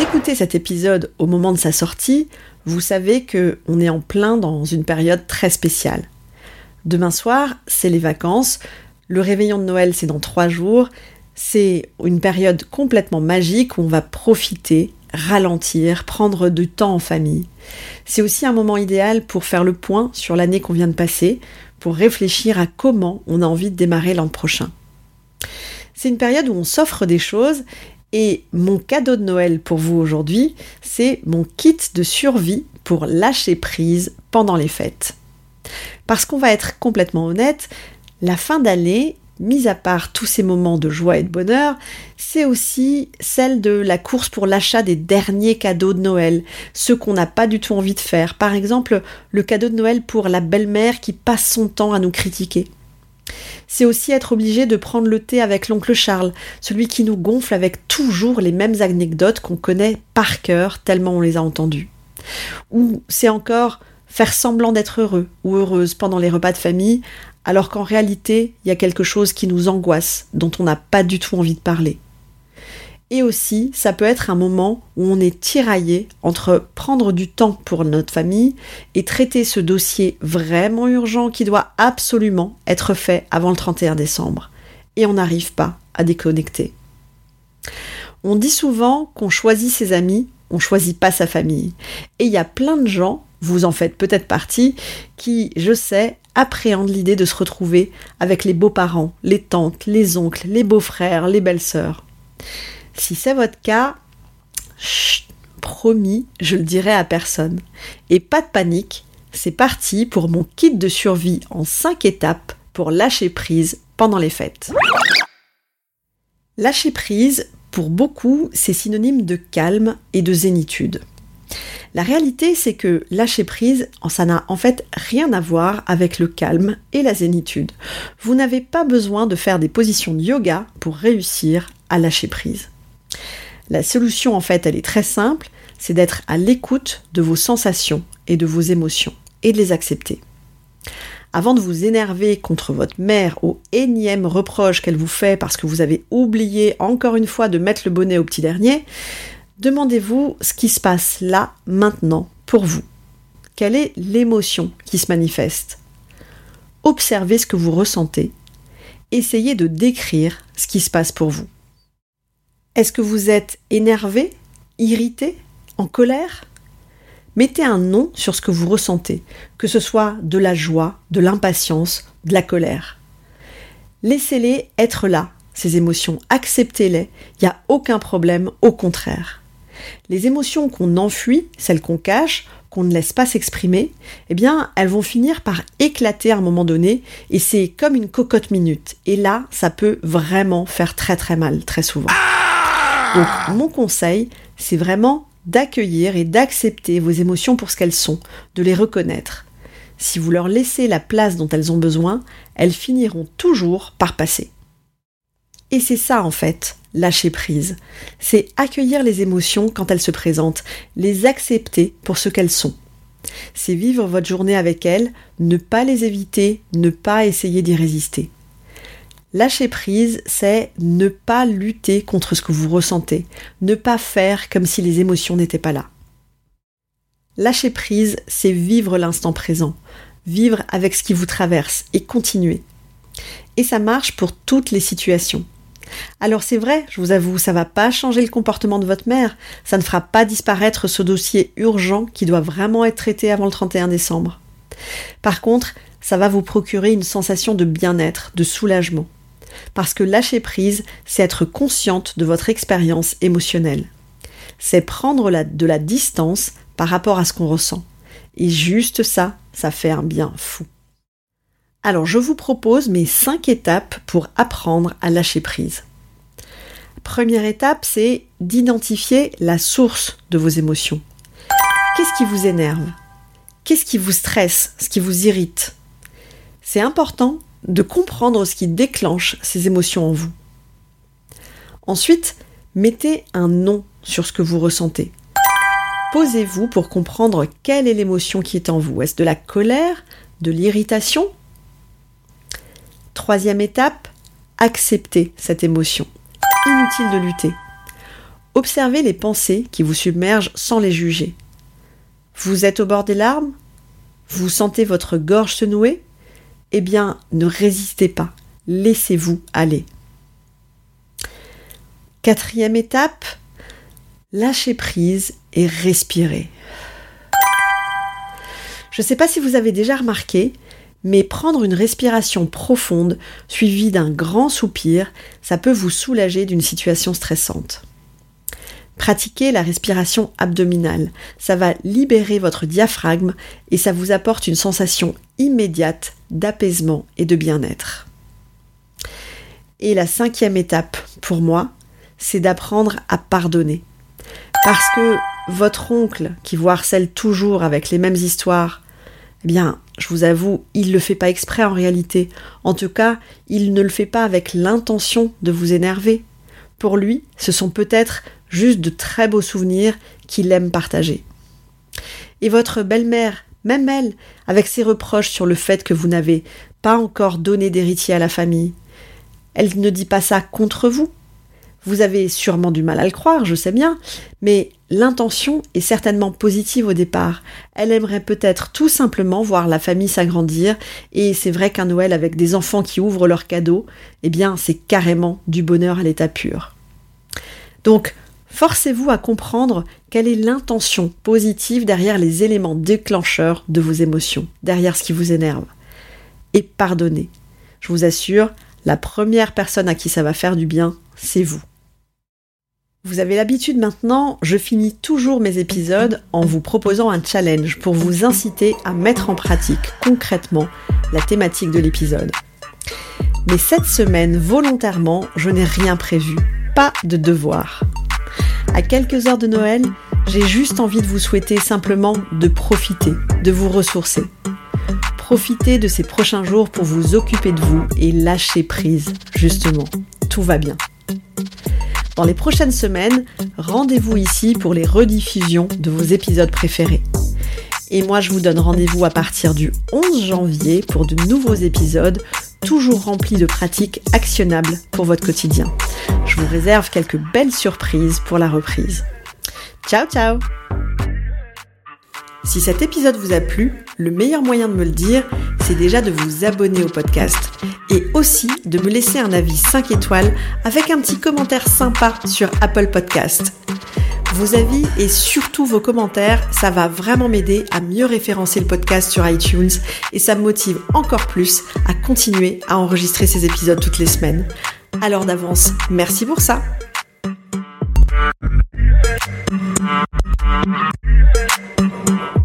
Écoutez cet épisode au moment de sa sortie, vous savez que on est en plein dans une période très spéciale. Demain soir, c'est les vacances. Le réveillon de Noël, c'est dans trois jours. C'est une période complètement magique où on va profiter, ralentir, prendre du temps en famille. C'est aussi un moment idéal pour faire le point sur l'année qu'on vient de passer, pour réfléchir à comment on a envie de démarrer l'an prochain. C'est une période où on s'offre des choses et mon cadeau de Noël pour vous aujourd'hui, c'est mon kit de survie pour lâcher prise pendant les fêtes. Parce qu'on va être complètement honnête, la fin d'année, mis à part tous ces moments de joie et de bonheur, c'est aussi celle de la course pour l'achat des derniers cadeaux de Noël, ceux qu'on n'a pas du tout envie de faire. Par exemple, le cadeau de Noël pour la belle-mère qui passe son temps à nous critiquer c'est aussi être obligé de prendre le thé avec l'oncle Charles, celui qui nous gonfle avec toujours les mêmes anecdotes qu'on connaît par cœur tellement on les a entendues. Ou c'est encore faire semblant d'être heureux ou heureuse pendant les repas de famille, alors qu'en réalité, il y a quelque chose qui nous angoisse, dont on n'a pas du tout envie de parler. Et aussi, ça peut être un moment où on est tiraillé entre prendre du temps pour notre famille et traiter ce dossier vraiment urgent qui doit absolument être fait avant le 31 décembre. Et on n'arrive pas à déconnecter. On dit souvent qu'on choisit ses amis, on choisit pas sa famille. Et il y a plein de gens, vous en faites peut-être partie, qui, je sais, appréhendent l'idée de se retrouver avec les beaux-parents, les tantes, les oncles, les beaux-frères, les belles-sœurs. Si c'est votre cas, promis, je le dirai à personne. Et pas de panique, c'est parti pour mon kit de survie en 5 étapes pour lâcher prise pendant les fêtes. Lâcher prise, pour beaucoup, c'est synonyme de calme et de zénitude. La réalité, c'est que lâcher prise, ça n'a en fait rien à voir avec le calme et la zénitude. Vous n'avez pas besoin de faire des positions de yoga pour réussir à lâcher prise. La solution, en fait, elle est très simple, c'est d'être à l'écoute de vos sensations et de vos émotions et de les accepter. Avant de vous énerver contre votre mère au énième reproche qu'elle vous fait parce que vous avez oublié encore une fois de mettre le bonnet au petit dernier, demandez-vous ce qui se passe là, maintenant, pour vous. Quelle est l'émotion qui se manifeste? Observez ce que vous ressentez. Essayez de décrire ce qui se passe pour vous. Est-ce que vous êtes énervé, irrité, en colère? Mettez un nom sur ce que vous ressentez, que ce soit de la joie, de l'impatience, de la colère. Laissez-les être là, ces émotions, acceptez-les, il n'y a aucun problème, au contraire. Les émotions qu'on enfuit, celles qu'on cache, qu'on ne laisse pas s'exprimer, eh bien, elles vont finir par éclater à un moment donné, et c'est comme une cocotte minute. Et là, ça peut vraiment faire très très mal, très souvent. Donc mon conseil, c'est vraiment d'accueillir et d'accepter vos émotions pour ce qu'elles sont, de les reconnaître. Si vous leur laissez la place dont elles ont besoin, elles finiront toujours par passer. Et c'est ça en fait, lâcher prise. C'est accueillir les émotions quand elles se présentent, les accepter pour ce qu'elles sont. C'est vivre votre journée avec elles, ne pas les éviter, ne pas essayer d'y résister. Lâcher prise, c'est ne pas lutter contre ce que vous ressentez, ne pas faire comme si les émotions n'étaient pas là. Lâcher prise, c'est vivre l'instant présent, vivre avec ce qui vous traverse et continuer. Et ça marche pour toutes les situations. Alors c'est vrai, je vous avoue, ça va pas changer le comportement de votre mère, ça ne fera pas disparaître ce dossier urgent qui doit vraiment être traité avant le 31 décembre. Par contre, ça va vous procurer une sensation de bien-être, de soulagement. Parce que lâcher prise, c'est être consciente de votre expérience émotionnelle. C'est prendre de la distance par rapport à ce qu'on ressent. Et juste ça, ça fait un bien fou. Alors je vous propose mes 5 étapes pour apprendre à lâcher prise. Première étape, c'est d'identifier la source de vos émotions. Qu'est-ce qui vous énerve? Qu'est-ce qui vous stresse? Ce qui vous irrite? C'est important de comprendre ce qui déclenche ces émotions en vous. Ensuite, mettez un nom sur ce que vous ressentez. Posez-vous pour comprendre quelle est l'émotion qui est en vous. Est-ce de la colère, de l'irritation? Troisième étape, acceptez cette émotion. Inutile de lutter. Observez les pensées qui vous submergent sans les juger. Vous êtes au bord des larmes? Vous sentez votre gorge se nouer? Eh bien, ne résistez pas. Laissez-vous aller. Quatrième étape, lâchez prise et respirez. Je ne sais pas si vous avez déjà remarqué, mais prendre une respiration profonde suivie d'un grand soupir, ça peut vous soulager d'une situation stressante. Pratiquez la respiration abdominale, ça va libérer votre diaphragme et ça vous apporte une sensation immédiate d'apaisement et de bien-être. Et la cinquième étape, pour moi, c'est d'apprendre à pardonner. Parce que votre oncle, qui vous harcèle toujours avec les mêmes histoires, eh bien, je vous avoue, il ne le fait pas exprès en réalité. En tout cas, il ne le fait pas avec l'intention de vous énerver. Pour lui, ce sont peut-être juste de très beaux souvenirs qu'il aime partager. Et votre belle-mère, même elle, avec ses reproches sur le fait que vous n'avez pas encore donné d'héritier à la famille, elle ne dit pas ça contre vous, vous avez sûrement du mal à le croire, je sais bien, mais l'intention est certainement positive au départ. Elle aimerait peut-être tout simplement voir la famille s'agrandir, et c'est vrai qu'un Noël avec des enfants qui ouvrent leurs cadeaux, eh bien c'est carrément du bonheur à l'état pur. Donc, forcez-vous à comprendre quelle est l'intention positive derrière les éléments déclencheurs de vos émotions, derrière ce qui vous énerve. Et pardonnez. Je vous assure, la première personne à qui ça va faire du bien, c'est vous. Vous avez l'habitude maintenant, je finis toujours mes épisodes en vous proposant un challenge pour vous inciter à mettre en pratique concrètement la thématique de l'épisode. Mais cette semaine, volontairement, je n'ai rien prévu, pas de devoir. À quelques heures de Noël, j'ai juste envie de vous souhaiter simplement de profiter, de vous ressourcer. Profitez de ces prochains jours pour vous occuper de vous et lâcher prise, justement. Tout va bien. Dans les prochaines semaines, rendez-vous ici pour les rediffusions de vos épisodes préférés. Et moi, je vous donne rendez-vous à partir du 11 janvier pour de nouveaux épisodes, toujours remplis de pratiques actionnables pour votre quotidien. Je vous réserve quelques belles surprises pour la reprise. Ciao, ciao Si cet épisode vous a plu, le meilleur moyen de me le dire, c'est déjà de vous abonner au podcast et aussi de me laisser un avis 5 étoiles avec un petit commentaire sympa sur Apple Podcast. Vos avis et surtout vos commentaires, ça va vraiment m'aider à mieux référencer le podcast sur iTunes et ça me motive encore plus à continuer à enregistrer ces épisodes toutes les semaines. Alors d'avance, merci pour ça.